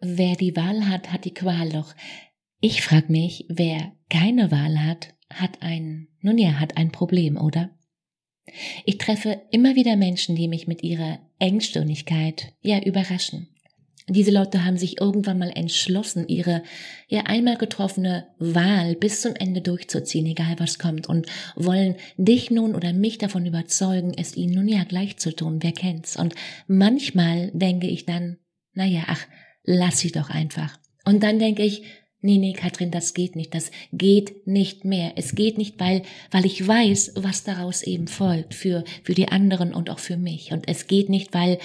Wer die Wahl hat, hat die Qual doch. Ich frag mich, wer keine Wahl hat, hat ein, nun ja, hat ein Problem, oder? Ich treffe immer wieder Menschen, die mich mit ihrer Engstirnigkeit, ja, überraschen. Diese Leute haben sich irgendwann mal entschlossen, ihre ja einmal getroffene Wahl bis zum Ende durchzuziehen, egal was kommt, und wollen dich nun oder mich davon überzeugen, es ihnen nun ja gleich zu tun, wer kennt's. Und manchmal denke ich dann, naja, ach, lass sie doch einfach. Und dann denke ich, nee, nee, Katrin, das geht nicht, das geht nicht mehr. Es geht nicht, weil, weil ich weiß, was daraus eben folgt für, für die anderen und auch für mich. Und es geht nicht, weil,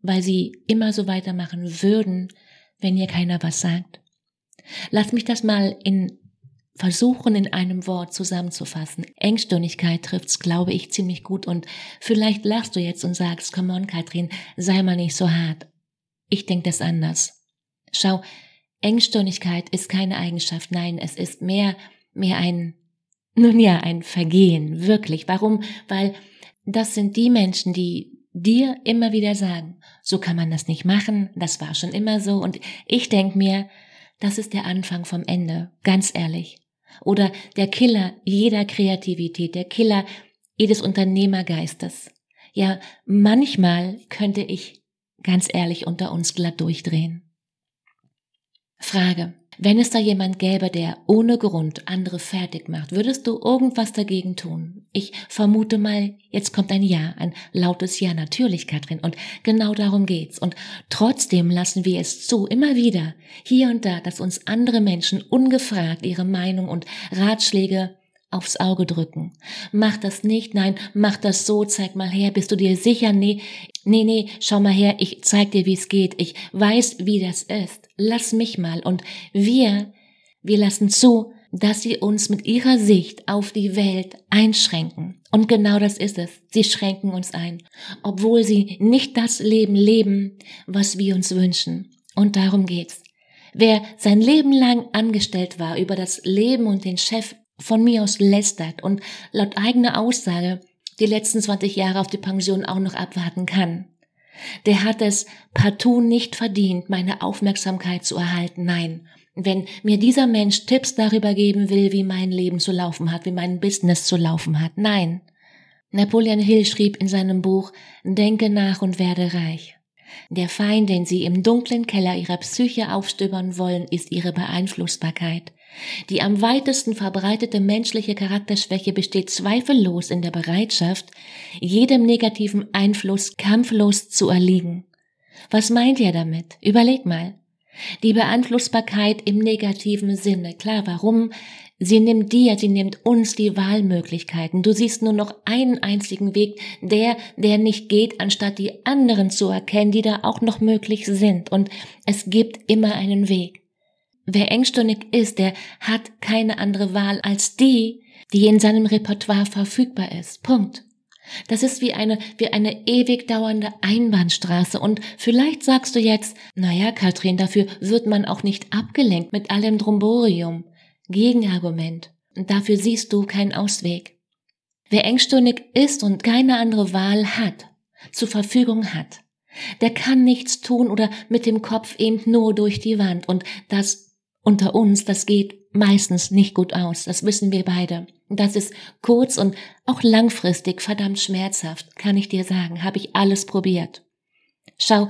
weil sie immer so weitermachen würden, wenn ihr keiner was sagt. Lass mich das mal in versuchen, in einem Wort zusammenzufassen. Engstirnigkeit trifft's, glaube ich, ziemlich gut und vielleicht lachst du jetzt und sagst, come on, Katrin, sei mal nicht so hart. Ich denke das anders. Schau, Engstirnigkeit ist keine Eigenschaft, nein, es ist mehr, mehr ein, nun ja, ein Vergehen, wirklich. Warum? Weil das sind die Menschen, die dir immer wieder sagen, so kann man das nicht machen, das war schon immer so und ich denk mir, das ist der Anfang vom Ende, ganz ehrlich. Oder der Killer jeder Kreativität, der Killer jedes Unternehmergeistes. Ja, manchmal könnte ich ganz ehrlich unter uns glatt durchdrehen. Frage. Wenn es da jemand gäbe, der ohne Grund andere fertig macht, würdest du irgendwas dagegen tun? Ich vermute mal, jetzt kommt ein Ja, ein lautes Ja, natürlich, Katrin. Und genau darum geht's. Und trotzdem lassen wir es zu, immer wieder, hier und da, dass uns andere Menschen ungefragt ihre Meinung und Ratschläge aufs Auge drücken. Mach das nicht, nein, mach das so, zeig mal her, bist du dir sicher? Nee, nee, nee, schau mal her, ich zeig dir, wie es geht. Ich weiß, wie das ist. Lass mich mal. Und wir, wir lassen zu, dass sie uns mit ihrer Sicht auf die Welt einschränken. Und genau das ist es. Sie schränken uns ein, obwohl sie nicht das Leben leben, was wir uns wünschen. Und darum geht's. Wer sein Leben lang angestellt war, über das Leben und den Chef von mir aus lästert und laut eigener Aussage die letzten 20 Jahre auf die Pension auch noch abwarten kann. Der hat es partout nicht verdient, meine Aufmerksamkeit zu erhalten. Nein, wenn mir dieser Mensch Tipps darüber geben will, wie mein Leben zu laufen hat, wie mein Business zu laufen hat. Nein. Napoleon Hill schrieb in seinem Buch Denke nach und werde reich. Der Feind, den sie im dunklen Keller ihrer Psyche aufstöbern wollen, ist ihre Beeinflussbarkeit. Die am weitesten verbreitete menschliche Charakterschwäche besteht zweifellos in der Bereitschaft, jedem negativen Einfluss kampflos zu erliegen. Was meint ihr damit? Überleg mal. Die Beeinflussbarkeit im negativen Sinne. Klar, warum? Sie nimmt dir, sie nimmt uns die Wahlmöglichkeiten. Du siehst nur noch einen einzigen Weg, der, der nicht geht, anstatt die anderen zu erkennen, die da auch noch möglich sind. Und es gibt immer einen Weg. Wer engstirnig ist, der hat keine andere Wahl als die, die in seinem Repertoire verfügbar ist. Punkt. Das ist wie eine, wie eine ewig dauernde Einbahnstraße. Und vielleicht sagst du jetzt, naja, Katrin, dafür wird man auch nicht abgelenkt mit allem Drumborium. Gegenargument. Und dafür siehst du keinen Ausweg. Wer engstirnig ist und keine andere Wahl hat, zur Verfügung hat, der kann nichts tun oder mit dem Kopf eben nur durch die Wand. Und das unter uns, das geht meistens nicht gut aus, das wissen wir beide. Das ist kurz und auch langfristig verdammt schmerzhaft, kann ich dir sagen, habe ich alles probiert. Schau,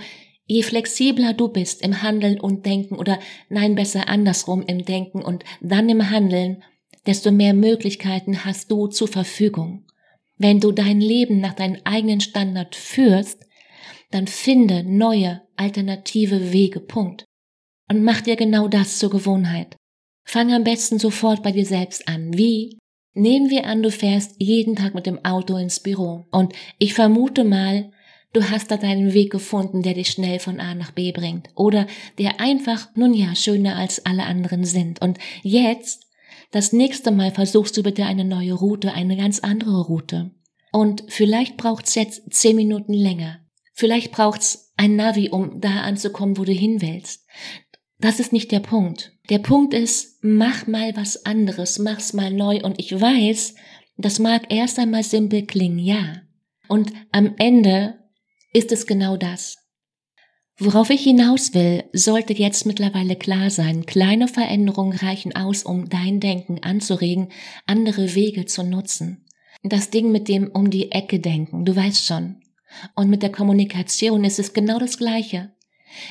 je flexibler du bist im Handeln und Denken oder nein besser andersrum im Denken und dann im Handeln, desto mehr Möglichkeiten hast du zur Verfügung. Wenn du dein Leben nach deinen eigenen Standard führst, dann finde neue, alternative Wege, Punkt. Und mach dir genau das zur Gewohnheit. Fang am besten sofort bei dir selbst an. Wie? Nehmen wir an, du fährst jeden Tag mit dem Auto ins Büro. Und ich vermute mal, du hast da deinen Weg gefunden, der dich schnell von A nach B bringt. Oder der einfach, nun ja, schöner als alle anderen sind. Und jetzt, das nächste Mal versuchst du bitte eine neue Route, eine ganz andere Route. Und vielleicht braucht's jetzt zehn Minuten länger. Vielleicht braucht's ein Navi, um da anzukommen, wo du hin willst. Das ist nicht der Punkt. Der Punkt ist, mach mal was anderes, mach's mal neu und ich weiß, das mag erst einmal simpel klingen, ja. Und am Ende ist es genau das. Worauf ich hinaus will, sollte jetzt mittlerweile klar sein, kleine Veränderungen reichen aus, um dein Denken anzuregen, andere Wege zu nutzen. Das Ding mit dem um die Ecke denken, du weißt schon. Und mit der Kommunikation ist es genau das Gleiche.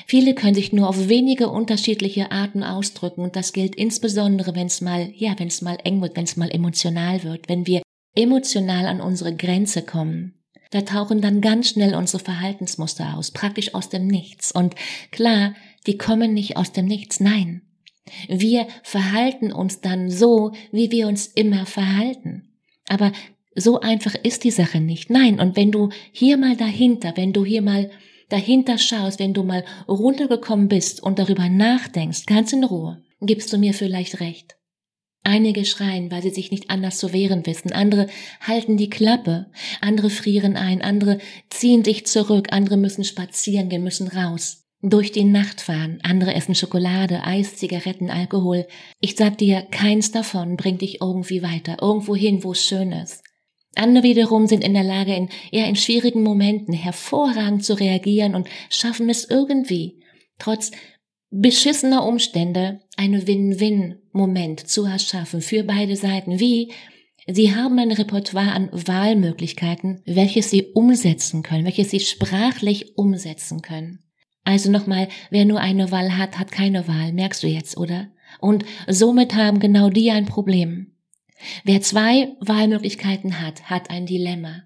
Viele können sich nur auf wenige unterschiedliche Arten ausdrücken und das gilt insbesondere, wenn es mal, ja, wenn es mal eng wird, wenn es mal emotional wird, wenn wir emotional an unsere Grenze kommen. Da tauchen dann ganz schnell unsere Verhaltensmuster aus, praktisch aus dem Nichts. Und klar, die kommen nicht aus dem Nichts, nein. Wir verhalten uns dann so, wie wir uns immer verhalten. Aber so einfach ist die Sache nicht. Nein, und wenn du hier mal dahinter, wenn du hier mal dahinter schaust, wenn du mal runtergekommen bist und darüber nachdenkst, ganz in Ruhe, gibst du mir vielleicht recht. Einige schreien, weil sie sich nicht anders zu wehren wissen, andere halten die Klappe, andere frieren ein, andere ziehen sich zurück, andere müssen spazieren gehen, müssen raus, durch die Nacht fahren, andere essen Schokolade, Eis, Zigaretten, Alkohol. Ich sag dir, keins davon bringt dich irgendwie weiter, irgendwo hin, wo es schön ist. Andere wiederum sind in der Lage, in, eher in schwierigen Momenten hervorragend zu reagieren und schaffen es irgendwie, trotz beschissener Umstände, einen Win-Win-Moment zu erschaffen für beide Seiten. Wie? Sie haben ein Repertoire an Wahlmöglichkeiten, welches Sie umsetzen können, welches Sie sprachlich umsetzen können. Also nochmal, wer nur eine Wahl hat, hat keine Wahl, merkst du jetzt, oder? Und somit haben genau die ein Problem. Wer zwei Wahlmöglichkeiten hat, hat ein Dilemma.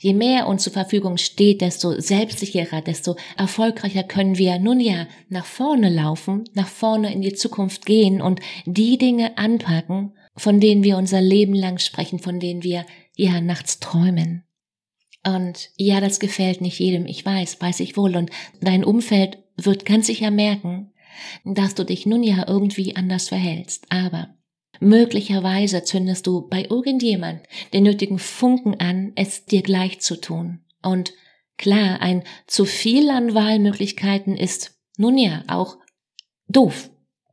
Je mehr uns zur Verfügung steht, desto selbstsicherer, desto erfolgreicher können wir nun ja nach vorne laufen, nach vorne in die Zukunft gehen und die Dinge anpacken, von denen wir unser Leben lang sprechen, von denen wir ja nachts träumen. Und ja, das gefällt nicht jedem, ich weiß, weiß ich wohl, und dein Umfeld wird ganz sicher merken, dass du dich nun ja irgendwie anders verhältst, aber Möglicherweise zündest du bei irgendjemand den nötigen Funken an, es dir gleich zu tun. Und klar, ein zu viel an Wahlmöglichkeiten ist, nun ja, auch doof.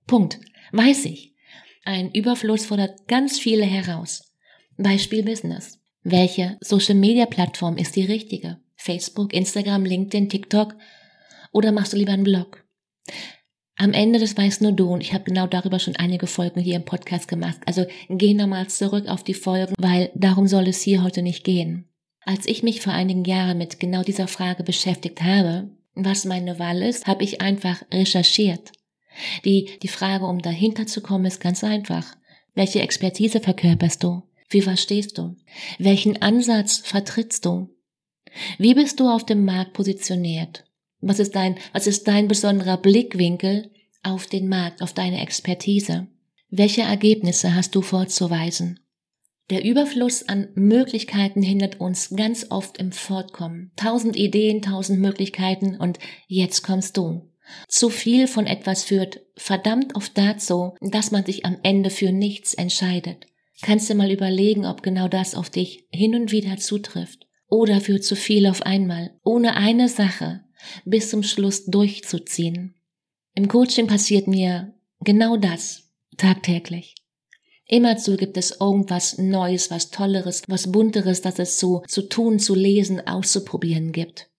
Punkt. Weiß ich. Ein Überfluss fordert ganz viele heraus. Beispiel Business. Welche Social Media Plattform ist die richtige? Facebook, Instagram, LinkedIn, TikTok? Oder machst du lieber einen Blog? Am Ende, das weißt nur du und ich habe genau darüber schon einige Folgen hier im Podcast gemacht. Also geh nochmal zurück auf die Folgen, weil darum soll es hier heute nicht gehen. Als ich mich vor einigen Jahren mit genau dieser Frage beschäftigt habe, was meine Wahl ist, habe ich einfach recherchiert. Die, die Frage, um dahinter zu kommen, ist ganz einfach. Welche Expertise verkörperst du? Wie verstehst du? Welchen Ansatz vertrittst du? Wie bist du auf dem Markt positioniert? Was ist dein, was ist dein besonderer Blickwinkel auf den Markt, auf deine Expertise? Welche Ergebnisse hast du vorzuweisen? Der Überfluss an Möglichkeiten hindert uns ganz oft im Fortkommen. Tausend Ideen, tausend Möglichkeiten und jetzt kommst du. Zu viel von etwas führt verdammt oft dazu, dass man sich am Ende für nichts entscheidet. Kannst du mal überlegen, ob genau das auf dich hin und wieder zutrifft. Oder für zu viel auf einmal, ohne eine Sache, bis zum Schluss durchzuziehen. Im Coaching passiert mir genau das tagtäglich. Immerzu gibt es irgendwas Neues, was Tolleres, was Bunteres, das es zu, zu tun, zu lesen, auszuprobieren gibt.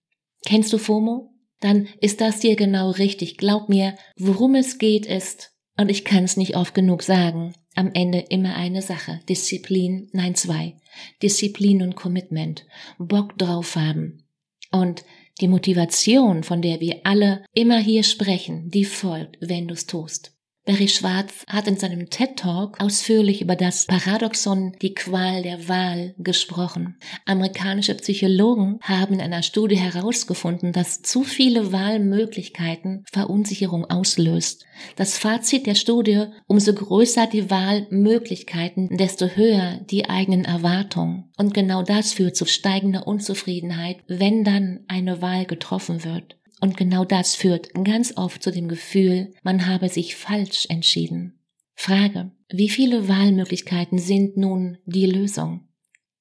Kennst du FOMO? Dann ist das dir genau richtig. Glaub mir, worum es geht ist, und ich kann es nicht oft genug sagen, am Ende immer eine Sache. Disziplin, nein zwei. Disziplin und Commitment. Bock drauf haben. Und die Motivation, von der wir alle immer hier sprechen, die folgt, wenn du's tust. Barry Schwarz hat in seinem TED Talk ausführlich über das Paradoxon, die Qual der Wahl gesprochen. Amerikanische Psychologen haben in einer Studie herausgefunden, dass zu viele Wahlmöglichkeiten Verunsicherung auslöst. Das Fazit der Studie, umso größer die Wahlmöglichkeiten, desto höher die eigenen Erwartungen. Und genau das führt zu steigender Unzufriedenheit, wenn dann eine Wahl getroffen wird. Und genau das führt ganz oft zu dem Gefühl, man habe sich falsch entschieden. Frage, wie viele Wahlmöglichkeiten sind nun die Lösung?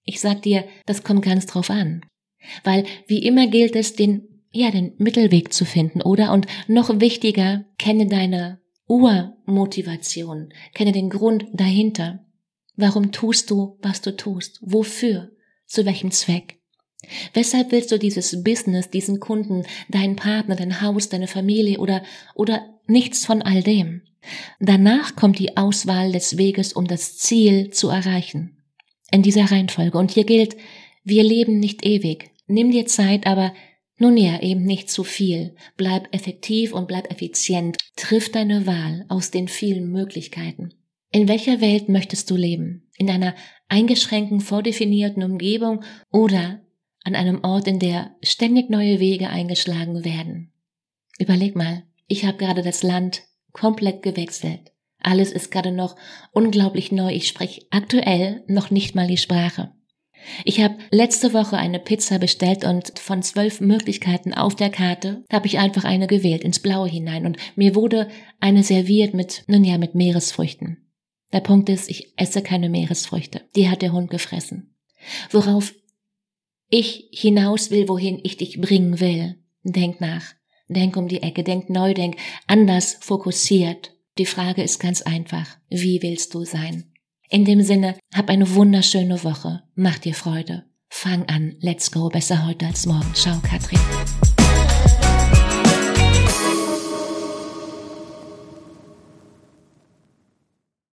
Ich sag dir, das kommt ganz drauf an. Weil wie immer gilt es, den, ja, den Mittelweg zu finden, oder? Und noch wichtiger, kenne deine Urmotivation, kenne den Grund dahinter. Warum tust du, was du tust? Wofür? Zu welchem Zweck? Weshalb willst du dieses Business, diesen Kunden, deinen Partner, dein Haus, deine Familie oder, oder nichts von all dem? Danach kommt die Auswahl des Weges, um das Ziel zu erreichen. In dieser Reihenfolge. Und hier gilt, wir leben nicht ewig. Nimm dir Zeit, aber nun ja, eben nicht zu viel. Bleib effektiv und bleib effizient. Triff deine Wahl aus den vielen Möglichkeiten. In welcher Welt möchtest du leben? In einer eingeschränkten, vordefinierten Umgebung oder an einem Ort, in der ständig neue Wege eingeschlagen werden. Überleg mal, ich habe gerade das Land komplett gewechselt. Alles ist gerade noch unglaublich neu. Ich spreche aktuell noch nicht mal die Sprache. Ich habe letzte Woche eine Pizza bestellt und von zwölf Möglichkeiten auf der Karte habe ich einfach eine gewählt ins Blaue hinein und mir wurde eine serviert mit, nun ja, mit Meeresfrüchten. Der Punkt ist, ich esse keine Meeresfrüchte. Die hat der Hund gefressen. Worauf ich hinaus will, wohin ich dich bringen will. Denk nach. Denk um die Ecke, denk neu, denk anders fokussiert. Die Frage ist ganz einfach. Wie willst du sein? In dem Sinne, hab eine wunderschöne Woche. Mach dir Freude. Fang an. Let's go. Besser heute als morgen. Ciao, Katrin.